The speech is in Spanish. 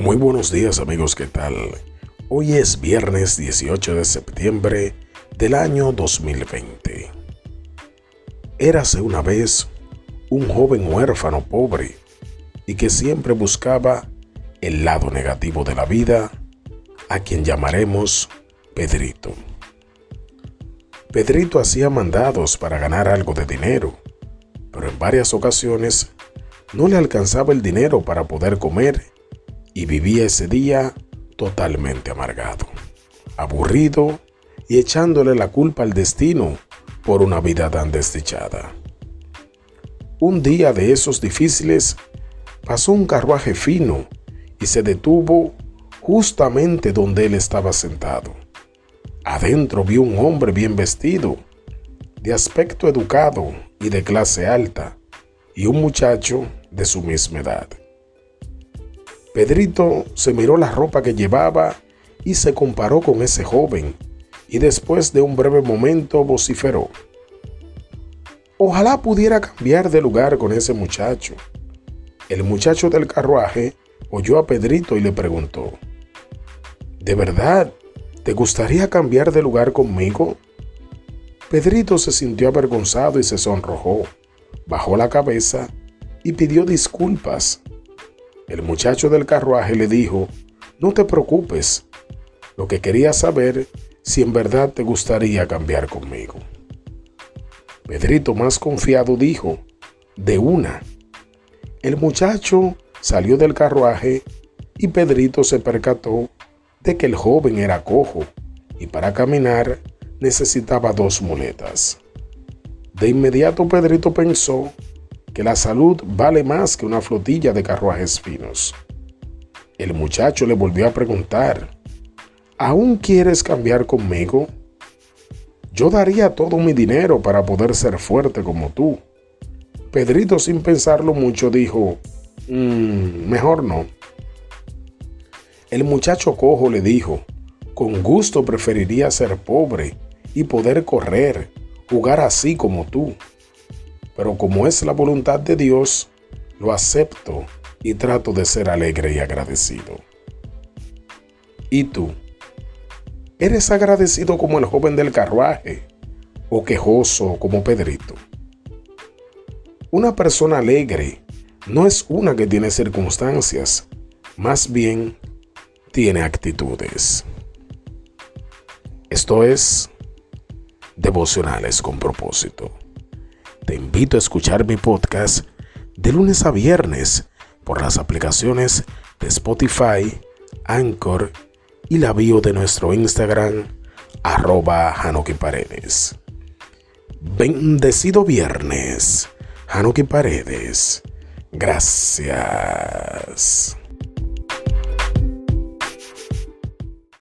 Muy buenos días amigos, ¿qué tal? Hoy es viernes 18 de septiembre del año 2020. Érase una vez un joven huérfano pobre y que siempre buscaba el lado negativo de la vida, a quien llamaremos Pedrito. Pedrito hacía mandados para ganar algo de dinero, pero en varias ocasiones no le alcanzaba el dinero para poder comer y vivía ese día totalmente amargado, aburrido y echándole la culpa al destino por una vida tan desdichada. Un día de esos difíciles pasó un carruaje fino y se detuvo justamente donde él estaba sentado. Adentro vio un hombre bien vestido, de aspecto educado y de clase alta, y un muchacho de su misma edad. Pedrito se miró la ropa que llevaba y se comparó con ese joven, y después de un breve momento vociferó. Ojalá pudiera cambiar de lugar con ese muchacho. El muchacho del carruaje oyó a Pedrito y le preguntó, ¿De verdad te gustaría cambiar de lugar conmigo? Pedrito se sintió avergonzado y se sonrojó, bajó la cabeza y pidió disculpas el muchacho del carruaje le dijo, no te preocupes, lo que quería saber si en verdad te gustaría cambiar conmigo. Pedrito más confiado dijo, de una. El muchacho salió del carruaje y Pedrito se percató de que el joven era cojo y para caminar necesitaba dos muletas. De inmediato Pedrito pensó que la salud vale más que una flotilla de carruajes finos. El muchacho le volvió a preguntar, ¿aún quieres cambiar conmigo? Yo daría todo mi dinero para poder ser fuerte como tú. Pedrito sin pensarlo mucho dijo, mm, mejor no. El muchacho cojo le dijo, con gusto preferiría ser pobre y poder correr, jugar así como tú pero como es la voluntad de Dios, lo acepto y trato de ser alegre y agradecido. ¿Y tú? ¿Eres agradecido como el joven del carruaje o quejoso como Pedrito? Una persona alegre no es una que tiene circunstancias, más bien tiene actitudes. Esto es devocionales con propósito. Te invito a escuchar mi podcast de lunes a viernes por las aplicaciones de Spotify, Anchor y la bio de nuestro Instagram, arroba Paredes. Bendecido viernes, Hanuki Paredes. Gracias.